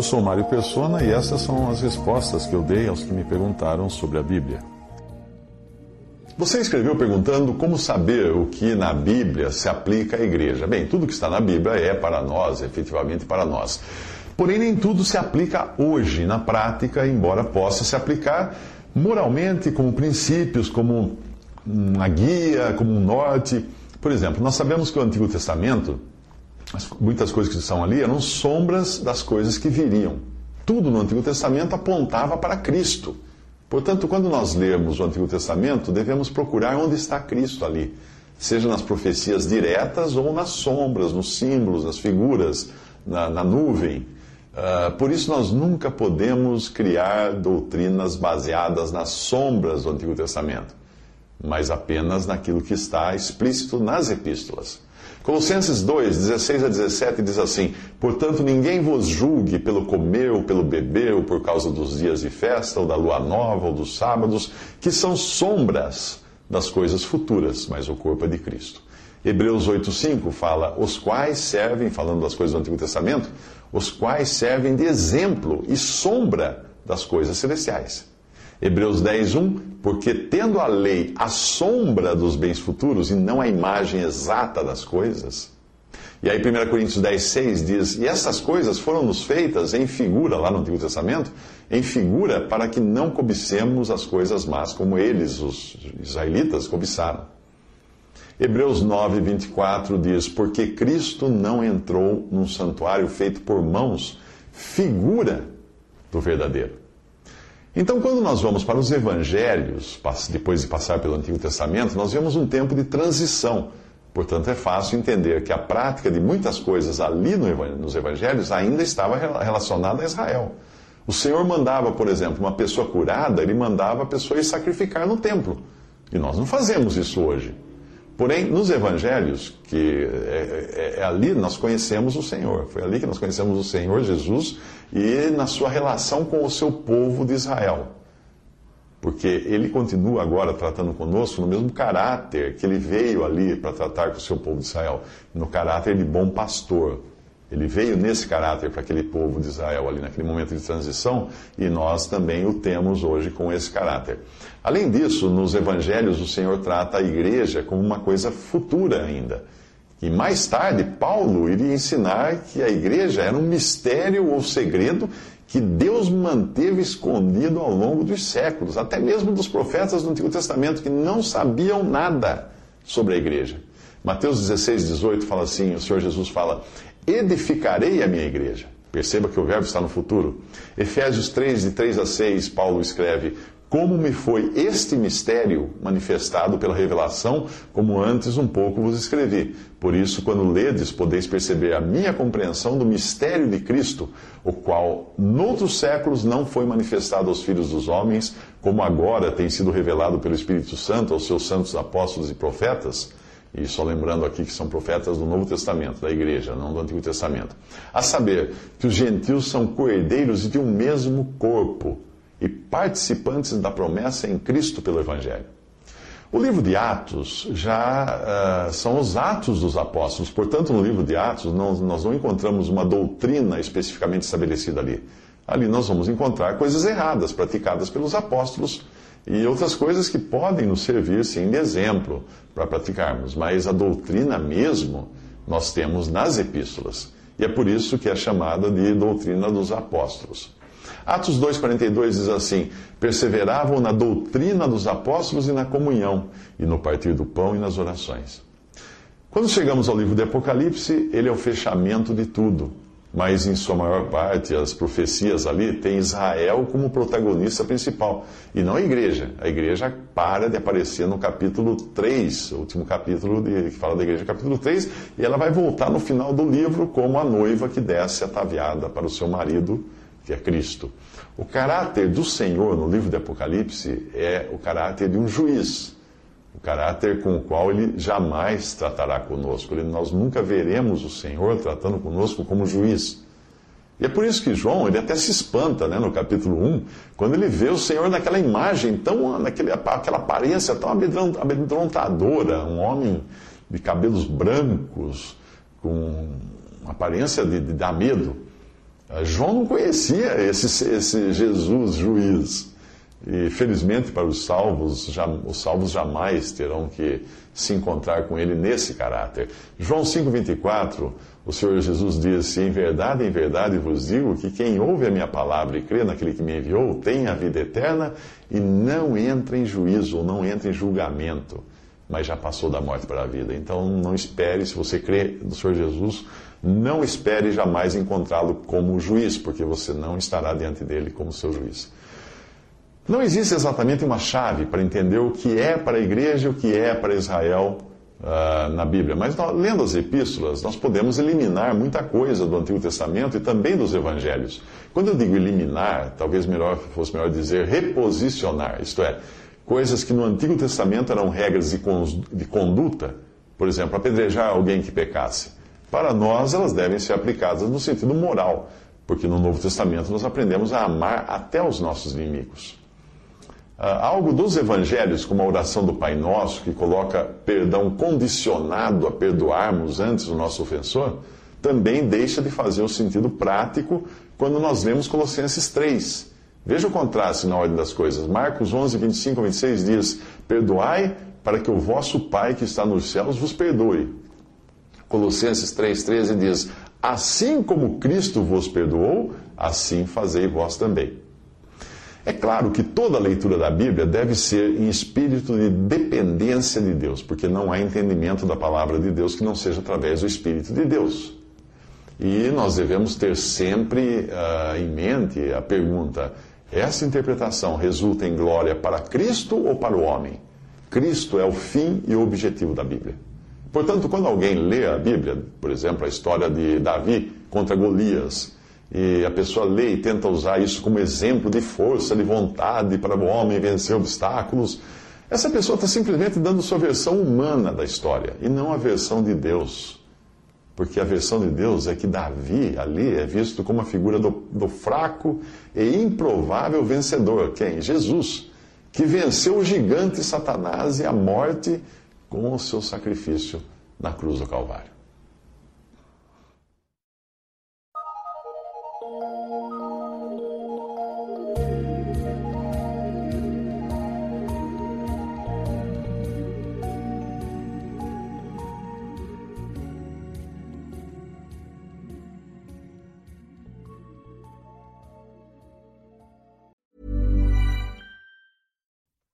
Eu sou Mário Persona e essas são as respostas que eu dei aos que me perguntaram sobre a Bíblia. Você escreveu perguntando como saber o que na Bíblia se aplica à igreja. Bem, tudo que está na Bíblia é para nós, efetivamente para nós. Porém, nem tudo se aplica hoje, na prática, embora possa se aplicar moralmente, como princípios, como uma guia, como um norte. Por exemplo, nós sabemos que o Antigo Testamento, muitas coisas que estão ali eram sombras das coisas que viriam. Tudo no Antigo Testamento apontava para Cristo. Portanto, quando nós lermos o Antigo Testamento, devemos procurar onde está Cristo ali, seja nas profecias diretas ou nas sombras, nos símbolos, nas figuras, na, na nuvem. Uh, por isso, nós nunca podemos criar doutrinas baseadas nas sombras do Antigo Testamento, mas apenas naquilo que está explícito nas epístolas. Colossenses 2, 16 a 17 diz assim: Portanto, ninguém vos julgue pelo comer ou pelo beber, ou por causa dos dias de festa, ou da lua nova, ou dos sábados, que são sombras das coisas futuras, mas o corpo é de Cristo. Hebreus 8,5 fala: Os quais servem, falando das coisas do Antigo Testamento, os quais servem de exemplo e sombra das coisas celestiais. Hebreus 10, 1, porque tendo a lei a sombra dos bens futuros e não a imagem exata das coisas. E aí 1 Coríntios 10, 6 diz, e essas coisas foram nos feitas em figura, lá no Antigo Testamento, em figura para que não cobicemos as coisas más, como eles, os israelitas, cobiçaram. Hebreus 9, 24 diz, porque Cristo não entrou num santuário feito por mãos, figura do verdadeiro então, quando nós vamos para os evangelhos, depois de passar pelo Antigo Testamento, nós vemos um tempo de transição. Portanto, é fácil entender que a prática de muitas coisas ali nos evangelhos ainda estava relacionada a Israel. O Senhor mandava, por exemplo, uma pessoa curada, ele mandava a pessoa ir sacrificar no templo. E nós não fazemos isso hoje. Porém, nos evangelhos, que é, é, é, ali nós conhecemos o Senhor. Foi ali que nós conhecemos o Senhor Jesus e na sua relação com o seu povo de Israel. Porque ele continua agora tratando conosco no mesmo caráter que ele veio ali para tratar com o seu povo de Israel, no caráter de bom pastor. Ele veio nesse caráter para aquele povo de Israel ali naquele momento de transição e nós também o temos hoje com esse caráter. Além disso, nos evangelhos o Senhor trata a igreja como uma coisa futura ainda. E mais tarde, Paulo iria ensinar que a igreja era um mistério ou segredo que Deus manteve escondido ao longo dos séculos, até mesmo dos profetas do Antigo Testamento que não sabiam nada sobre a igreja. Mateus 16, 18 fala assim: o Senhor Jesus fala edificarei a minha igreja. Perceba que o verbo está no futuro. Efésios 3, de 3 a 6, Paulo escreve: Como me foi este mistério manifestado pela revelação, como antes um pouco vos escrevi. Por isso, quando ledes, podeis perceber a minha compreensão do mistério de Cristo, o qual noutros séculos não foi manifestado aos filhos dos homens, como agora tem sido revelado pelo Espírito Santo aos seus santos apóstolos e profetas e só lembrando aqui que são profetas do Novo Testamento, da igreja, não do Antigo Testamento. A saber, que os gentios são coerdeiros de um mesmo corpo e participantes da promessa em Cristo pelo Evangelho. O livro de Atos já uh, são os Atos dos Apóstolos, portanto, no livro de Atos não, nós não encontramos uma doutrina especificamente estabelecida ali. Ali nós vamos encontrar coisas erradas praticadas pelos apóstolos e outras coisas que podem nos servir, sim, de exemplo para praticarmos. Mas a doutrina mesmo nós temos nas epístolas. E é por isso que é chamada de doutrina dos apóstolos. Atos 2,42 diz assim: perseveravam na doutrina dos apóstolos e na comunhão, e no partir do pão e nas orações. Quando chegamos ao livro de Apocalipse, ele é o fechamento de tudo. Mas em sua maior parte as profecias ali têm Israel como protagonista principal, e não a igreja. A igreja para de aparecer no capítulo 3, o último capítulo de, que fala da igreja, capítulo 3, e ela vai voltar no final do livro como a noiva que desce ataviada para o seu marido, que é Cristo. O caráter do Senhor no livro de Apocalipse é o caráter de um juiz o caráter com o qual ele jamais tratará conosco. Ele, nós nunca veremos o Senhor tratando conosco como juiz. E é por isso que João, ele até se espanta, né, no capítulo 1, quando ele vê o Senhor naquela imagem, tão, naquele, aquela aparência tão amedrontadora, um homem de cabelos brancos, com aparência de, de dar medo. João não conhecia esse, esse Jesus juiz. E felizmente para os salvos, já, os salvos jamais terão que se encontrar com ele nesse caráter. João 5,24, o Senhor Jesus disse: Em verdade, em verdade vos digo que quem ouve a minha palavra e crê naquele que me enviou tem a vida eterna e não entra em juízo, ou não entra em julgamento, mas já passou da morte para a vida. Então não espere, se você crê no Senhor Jesus, não espere jamais encontrá-lo como juiz, porque você não estará diante dele como seu juiz. Não existe exatamente uma chave para entender o que é para a igreja e o que é para Israel uh, na Bíblia, mas nós, lendo as epístolas, nós podemos eliminar muita coisa do Antigo Testamento e também dos Evangelhos. Quando eu digo eliminar, talvez melhor, fosse melhor dizer reposicionar, isto é, coisas que no Antigo Testamento eram regras de, de conduta, por exemplo, apedrejar alguém que pecasse. Para nós, elas devem ser aplicadas no sentido moral, porque no Novo Testamento nós aprendemos a amar até os nossos inimigos. Ah, algo dos evangelhos, como a oração do Pai Nosso, que coloca perdão condicionado a perdoarmos antes o nosso ofensor, também deixa de fazer o sentido prático quando nós lemos Colossenses 3. Veja o contraste na ordem das coisas. Marcos 11, 25 a 26 diz: Perdoai para que o vosso Pai que está nos céus vos perdoe. Colossenses 3,13 diz: Assim como Cristo vos perdoou, assim fazei vós também. É claro que toda leitura da Bíblia deve ser em espírito de dependência de Deus, porque não há entendimento da palavra de Deus que não seja através do Espírito de Deus. E nós devemos ter sempre uh, em mente a pergunta: essa interpretação resulta em glória para Cristo ou para o homem? Cristo é o fim e o objetivo da Bíblia. Portanto, quando alguém lê a Bíblia, por exemplo, a história de Davi contra Golias, e a pessoa lê e tenta usar isso como exemplo de força, de vontade para o homem vencer obstáculos. Essa pessoa está simplesmente dando sua versão humana da história e não a versão de Deus. Porque a versão de Deus é que Davi ali é visto como a figura do, do fraco e improvável vencedor. Quem? Jesus, que venceu o gigante Satanás e a morte com o seu sacrifício na cruz do Calvário.